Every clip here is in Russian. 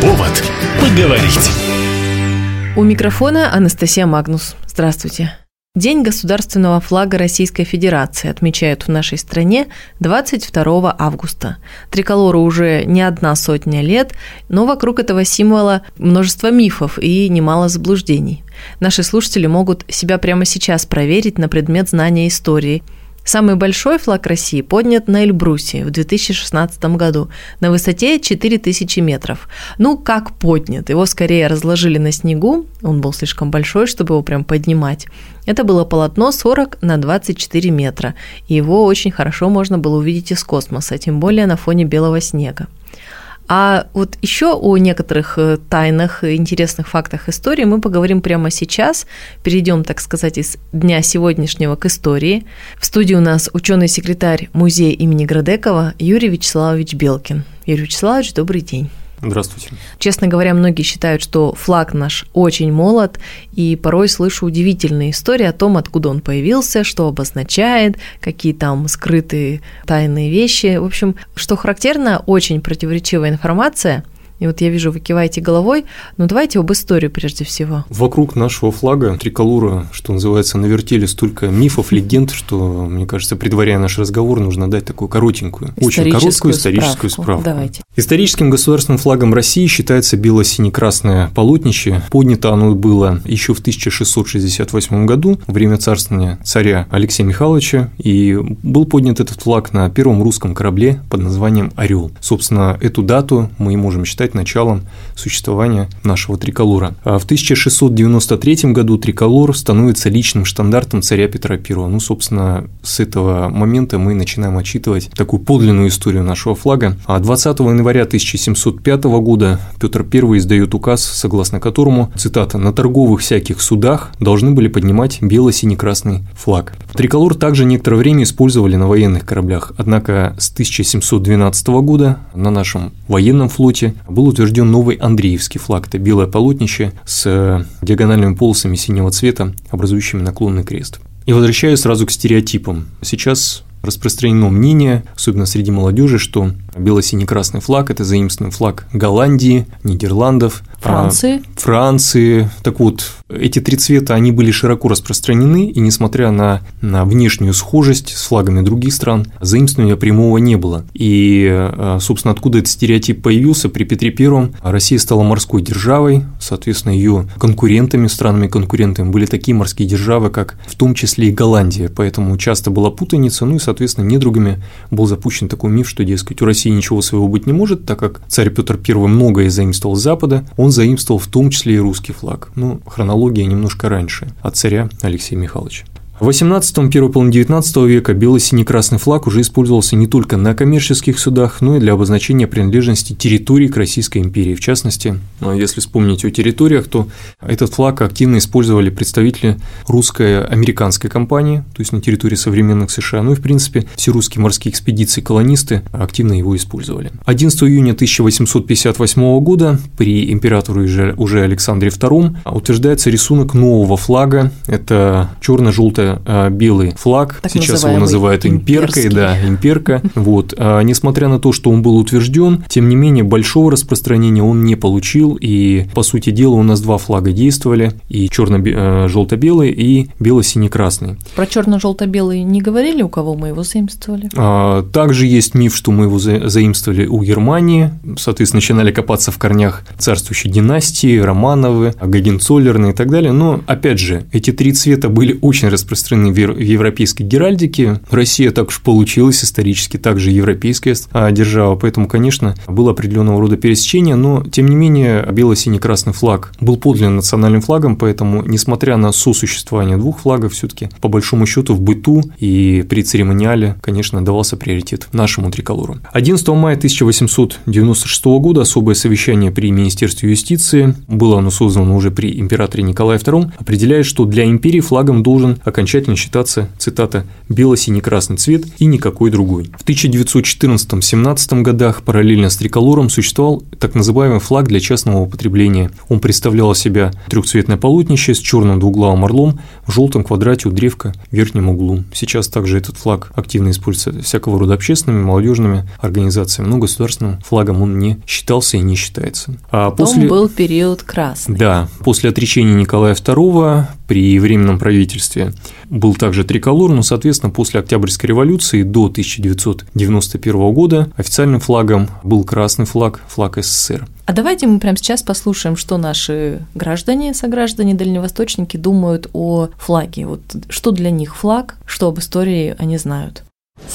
Повод поговорить. У микрофона Анастасия Магнус. Здравствуйте. День государственного флага Российской Федерации отмечают в нашей стране 22 августа. Триколору уже не одна сотня лет, но вокруг этого символа множество мифов и немало заблуждений. Наши слушатели могут себя прямо сейчас проверить на предмет знания истории – Самый большой флаг России поднят на Эльбрусе в 2016 году на высоте 4000 метров. Ну, как поднят? Его скорее разложили на снегу, он был слишком большой, чтобы его прям поднимать. Это было полотно 40 на 24 метра, и его очень хорошо можно было увидеть из космоса, тем более на фоне белого снега. А вот еще о некоторых э, тайнах, интересных фактах истории мы поговорим прямо сейчас. Перейдем, так сказать, из дня сегодняшнего к истории. В студии у нас ученый-секретарь музея имени Градекова Юрий Вячеславович Белкин. Юрий Вячеславович, добрый день. Здравствуйте. Честно говоря, многие считают, что флаг наш очень молод, и порой слышу удивительные истории о том, откуда он появился, что обозначает, какие там скрытые тайные вещи. В общем, что характерно, очень противоречивая информация – и вот я вижу, вы киваете головой, но давайте об истории прежде всего. Вокруг нашего флага триколора, что называется, навертели столько мифов, легенд, что, мне кажется, предваряя наш разговор, нужно дать такую коротенькую, очень короткую историческую справку. справку. Давайте. Историческим государственным флагом России считается бело-сине-красное полотнище. Поднято оно было еще в 1668 году, во время царствования царя Алексея Михайловича, и был поднят этот флаг на первом русском корабле под названием «Орел». Собственно, эту дату мы можем считать началом существования нашего триколора. А в 1693 году триколор становится личным штандартом царя Петра I. Ну, собственно, с этого момента мы начинаем отчитывать такую подлинную историю нашего флага. А 20 января 1705 года Петр I издает указ, согласно которому, цитата, «на торговых всяких судах должны были поднимать бело-сине-красный флаг». Триколор также некоторое время использовали на военных кораблях, однако с 1712 года на нашем военном флоте был утвержден новый Андреевский флаг. Это белое полотнище с э, диагональными полосами синего цвета, образующими наклонный крест. И возвращаюсь сразу к стереотипам. Сейчас распространено мнение, особенно среди молодежи, что бело-синий-красный флаг – это заимственный флаг Голландии, Нидерландов, Франции. А, Франции. Так вот, эти три цвета, они были широко распространены, и несмотря на, на внешнюю схожесть с флагами других стран, заимствования прямого не было. И, а, собственно, откуда этот стереотип появился? При Петре Первом Россия стала морской державой, соответственно, ее конкурентами, странами-конкурентами были такие морские державы, как в том числе и Голландия, поэтому часто была путаница, ну и, соответственно, недругами был запущен такой миф, что, дескать, у России ничего своего быть не может, так как царь Петр I многое заимствовал с Запада, он заимствовал в том числе и русский флаг. Ну, хронология немножко раньше, от царя Алексея Михайловича. В 18 первой половине 19 века бело-синий-красный флаг уже использовался не только на коммерческих судах, но и для обозначения принадлежности территории к Российской империи. В частности, ну, если вспомнить о территориях, то этот флаг активно использовали представители русско-американской компании, то есть на территории современных США, ну и, в принципе, все русские морские экспедиции-колонисты активно его использовали. 11 июня 1858 года при императоре уже Александре II утверждается рисунок нового флага, это черно-желтая это белый флаг, так сейчас его называют имперкой, имперский. да, имперка. Вот, а, несмотря на то, что он был утвержден, тем не менее большого распространения он не получил, и по сути дела у нас два флага действовали, и черно-желто-белый, и бело-сине-красный. Про черно-желто-белый не говорили, у кого мы его заимствовали? А, также есть миф, что мы его заимствовали у Германии, соответственно, начинали копаться в корнях царствующей династии, Романовы, Гагенцоллерны и так далее, но, опять же, эти три цвета были очень распространены распространены в европейской геральдике. Россия так уж получилась исторически, также европейская а, держава, поэтому, конечно, было определенного рода пересечение, но, тем не менее, бело-синий-красный флаг был подлинно национальным флагом, поэтому, несмотря на сосуществование двух флагов, все таки по большому счету в быту и при церемониале, конечно, давался приоритет нашему триколору. 11 мая 1896 года особое совещание при Министерстве юстиции, было оно создано уже при императоре Николае II, определяет, что для империи флагом должен окончательно окончательно считаться, цитата, «бело-синий-красный цвет и никакой другой». В 1914-17 годах параллельно с триколором существовал так называемый флаг для частного употребления. Он представлял из себя трехцветное полотнище с черным двуглавым орлом в желтом квадрате у древка в верхнем углу. Сейчас также этот флаг активно используется всякого рода общественными, молодежными организациями, но государственным флагом он не считался и не считается. А Потом после... был период красный. Да, после отречения Николая II при Временном правительстве был также триколор, но, соответственно, после Октябрьской революции до 1991 года официальным флагом был красный флаг, флаг СССР. А давайте мы прямо сейчас послушаем, что наши граждане, сограждане, дальневосточники думают о флаге. Вот что для них флаг, что об истории они знают.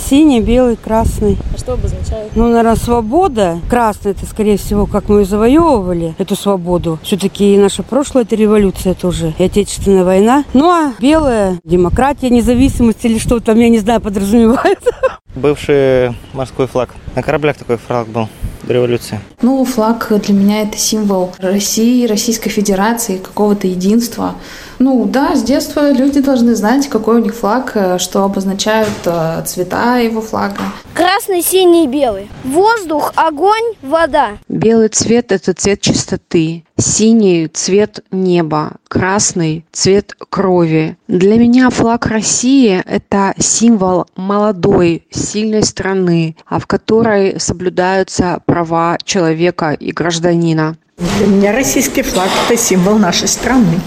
Синий, белый, красный. А что обозначает? Ну, наверное, свобода. Красный – это, скорее всего, как мы завоевывали эту свободу. Все-таки и наша прошлая это революция тоже, и Отечественная война. Ну, а белая – демократия, независимость или что там, я не знаю, подразумевает. Бывший морской флаг. На кораблях такой флаг был до революции? Ну, флаг для меня это символ России, Российской Федерации, какого-то единства. Ну да, с детства люди должны знать, какой у них флаг, э, что обозначают э, цвета его флага. Красный, синий, белый. Воздух, огонь, вода. Белый цвет – это цвет чистоты. Синий – цвет неба. Красный – цвет крови. Для меня флаг России – это символ молодой, сильной страны, а в которой соблюдаются права человека и гражданина. Для меня российский флаг – это символ нашей страны.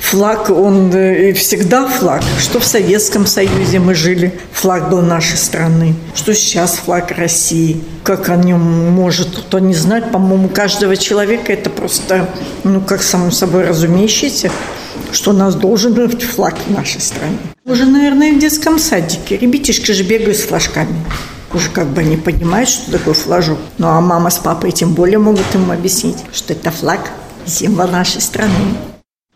Флаг, он э, всегда флаг. Что в Советском Союзе мы жили, флаг был нашей страны. Что сейчас флаг России. Как о нем может кто не знать. По-моему, каждого человека это просто, ну, как само собой разумеющееся, что у нас должен быть флаг в нашей стране. Уже, наверное, в детском садике. Ребятишки же бегают с флажками уже как бы не понимают, что такое флажок. Ну а мама с папой тем более могут им объяснить, что это флаг, символ нашей страны.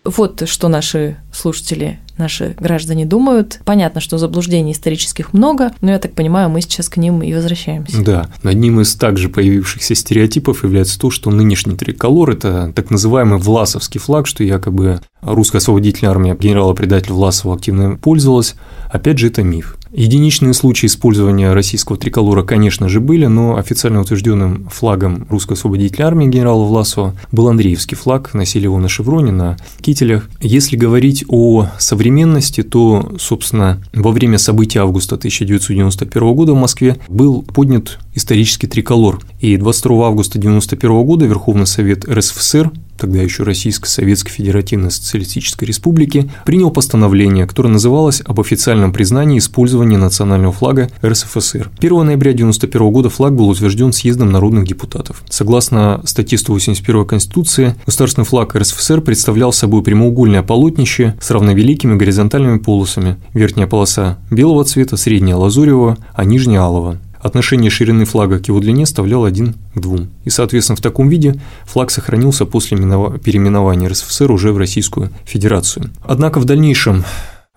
Вот что наши слушатели, наши граждане думают. Понятно, что заблуждений исторических много, но я так понимаю, мы сейчас к ним и возвращаемся. Да, одним из также появившихся стереотипов является то, что нынешний триколор – это так называемый Власовский флаг, что якобы русская освободительная армия генерала-предателя Власова активно пользовалась. Опять же, это миф. Единичные случаи использования российского триколора, конечно же, были, но официально утвержденным флагом русской освободительной армии генерала Власова был Андреевский флаг, носили его на шевроне, на кителях. Если говорить о современности, то, собственно, во время событий августа 1991 года в Москве был поднят исторический триколор, и 22 августа 1991 года Верховный Совет РСФСР тогда еще Российской Советской Федеративной Социалистической Республики, принял постановление, которое называлось об официальном признании использования национального флага РСФСР. 1 ноября 1991 года флаг был утвержден съездом народных депутатов. Согласно статье 181 Конституции, государственный флаг РСФСР представлял собой прямоугольное полотнище с равновеликими горизонтальными полосами. Верхняя полоса белого цвета, средняя лазуревого, а нижняя алого. Отношение ширины флага к его длине составляло 1 к 2. И, соответственно, в таком виде флаг сохранился после переименования РСФСР уже в Российскую Федерацию. Однако в дальнейшем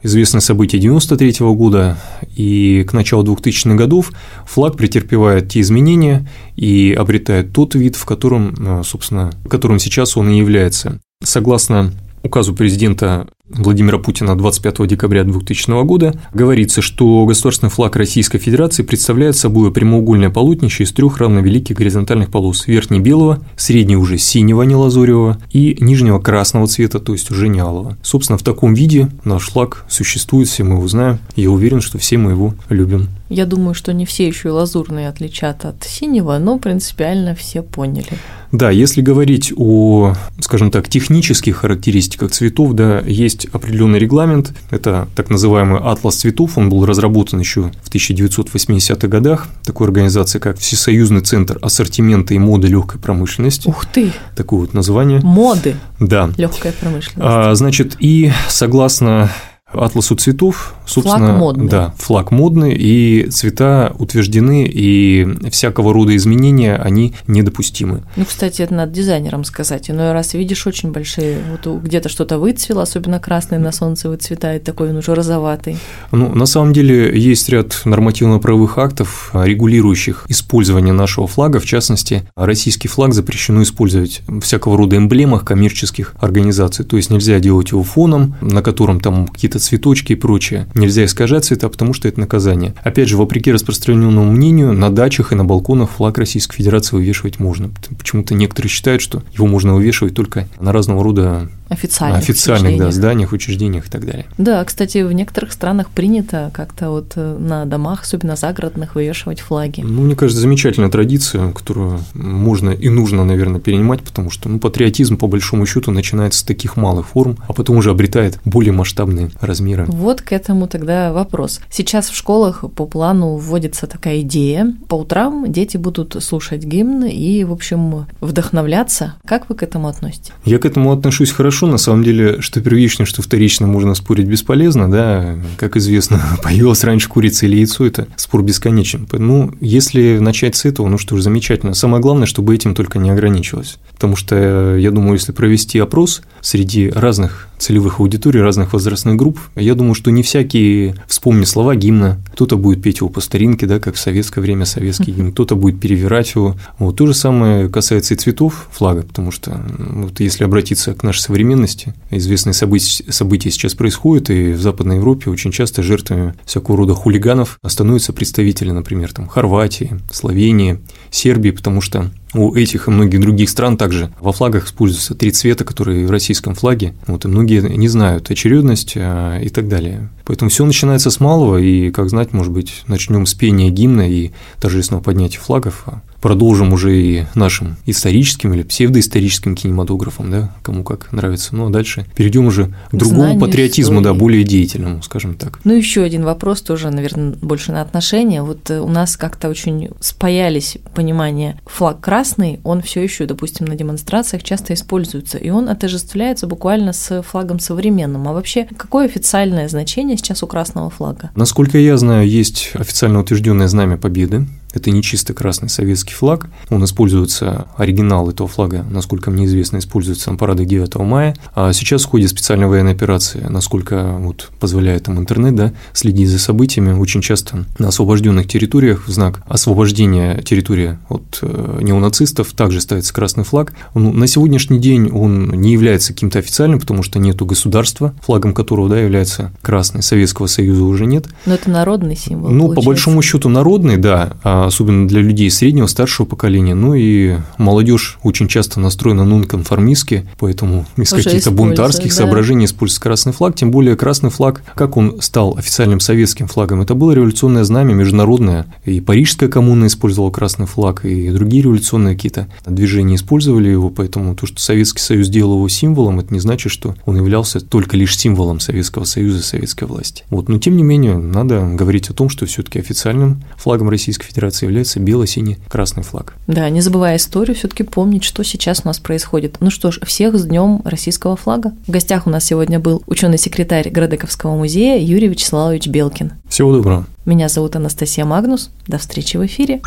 известные события 1993 года и к началу 2000-х годов флаг претерпевает те изменения и обретает тот вид, в котором, э, собственно, которым сейчас он и является. Согласно указу президента Владимира Путина 25 декабря 2000 года говорится, что государственный флаг Российской Федерации представляет собой прямоугольное полотнище из трех равновеликих горизонтальных полос – верхней белого, средней уже синего, не лазуревого, и нижнего красного цвета, то есть уже не алого. Собственно, в таком виде наш флаг существует, все мы его знаем, я уверен, что все мы его любим. Я думаю, что не все еще и лазурные отличат от синего, но принципиально все поняли. Да, если говорить о, скажем так, технических характеристиках цветов, да, есть определенный регламент, это так называемый атлас цветов, он был разработан еще в 1980-х годах, такой организации, как Всесоюзный центр ассортимента и моды легкой промышленности. Ух ты! Такое вот название. Моды. Да. Легкая промышленность. А, значит, и согласно атласу цветов, собственно, флаг модный. да, флаг модный, и цвета утверждены, и всякого рода изменения, они недопустимы. Ну, кстати, это надо дизайнерам сказать. Иной раз видишь очень большие, вот где-то что-то выцвело, особенно красный на солнце выцветает, такой он уже розоватый. Ну, на самом деле, есть ряд нормативно-правовых актов, регулирующих использование нашего флага, в частности, российский флаг запрещено использовать в всякого рода эмблемах коммерческих организаций, то есть нельзя делать его фоном, на котором там какие-то цветочки и прочее. Нельзя искажать цвета, потому что это наказание. Опять же, вопреки распространенному мнению, на дачах и на балконах флаг Российской Федерации вывешивать можно. Почему-то некоторые считают, что его можно вывешивать только на разного рода официальных, официальных да, зданиях, учреждениях и так далее. Да, кстати, в некоторых странах принято как-то вот э, на домах, особенно загородных, вывешивать флаги. Ну, мне кажется, замечательная традиция, которую можно и нужно, наверное, перенимать, потому что ну, патриотизм, по большому счету, начинается с таких малых форм, а потом уже обретает более масштабные размеры. Вот к этому тогда вопрос. Сейчас в школах по плану вводится такая идея. По утрам дети будут слушать гимн и, в общем, вдохновляться. Как вы к этому относитесь? Я к этому отношусь хорошо. На самом деле, что первично, что вторично можно спорить бесполезно, да, как известно, появилась раньше курица или яйцо, это спор бесконечен. Ну, если начать с этого, ну что ж, замечательно. Самое главное, чтобы этим только не ограничилось. Потому что, я думаю, если провести опрос среди разных целевых аудиторий, разных возрастных групп, я думаю, что не всякие вспомнят слова гимна. Кто-то будет петь его по старинке, да, как в советское время советский гимн, кто-то будет перевирать его. Вот то же самое касается и цветов флага, потому что вот если обратиться к нашей современности, известные события, события сейчас происходят, и в Западной Европе очень часто жертвами всякого рода хулиганов становятся представители, например, там, Хорватии, Словении, Сербии, потому что у этих и многих других стран также во флагах используются три цвета, которые в российском флаге. Вот, и многие не знают очередность а, и так далее. Поэтому все начинается с малого, и, как знать, может быть, начнем с пения гимна и торжественного поднятия флагов, а продолжим уже и нашим историческим или псевдоисторическим кинематографом, да, кому как нравится. Ну а дальше перейдем уже к другому Знанию патриотизму, истории. да, более деятельному, скажем так. Ну еще один вопрос тоже, наверное, больше на отношения. Вот э, у нас как-то очень спаялись понимание флаг красный, он все еще, допустим, на демонстрациях часто используется, и он отождествляется буквально с флагом современным. А вообще, какое официальное значение сейчас у красного флага? Насколько я знаю, есть официально утвержденное знамя Победы, это не чисто красный советский флаг. Он используется, оригинал этого флага, насколько мне известно, используется на парадах 9 мая. А сейчас в ходе специальной военной операции, насколько вот позволяет там интернет, да, следить за событиями, очень часто на освобожденных территориях в знак освобождения территории от э, неонацистов также ставится красный флаг. Ну, на сегодняшний день он не является каким-то официальным, потому что нету государства, флагом которого да, является красный, Советского Союза уже нет. Но это народный символ. Ну, получается. по большому счету народный, да. Особенно для людей среднего, старшего поколения. Ну и молодежь очень часто настроена нонконформистски, поэтому из каких-то бунтарских да. соображений используется красный флаг. Тем более красный флаг, как он стал официальным советским флагом, это было революционное знамя международное. И Парижская коммуна использовала красный флаг, и другие революционные какие-то движения использовали его, поэтому то, что Советский Союз сделал его символом, это не значит, что он являлся только лишь символом Советского Союза советской власти. Вот. Но тем не менее, надо говорить о том, что все-таки официальным флагом Российской Федерации Федерации является бело-синий-красный флаг. Да, не забывая историю, все-таки помнить, что сейчас у нас происходит. Ну что ж, всех с Днем российского флага. В гостях у нас сегодня был ученый-секретарь Градековского музея Юрий Вячеславович Белкин. Всего доброго. Меня зовут Анастасия Магнус. До встречи в эфире.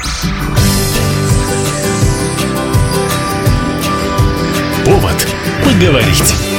Повод поговорить.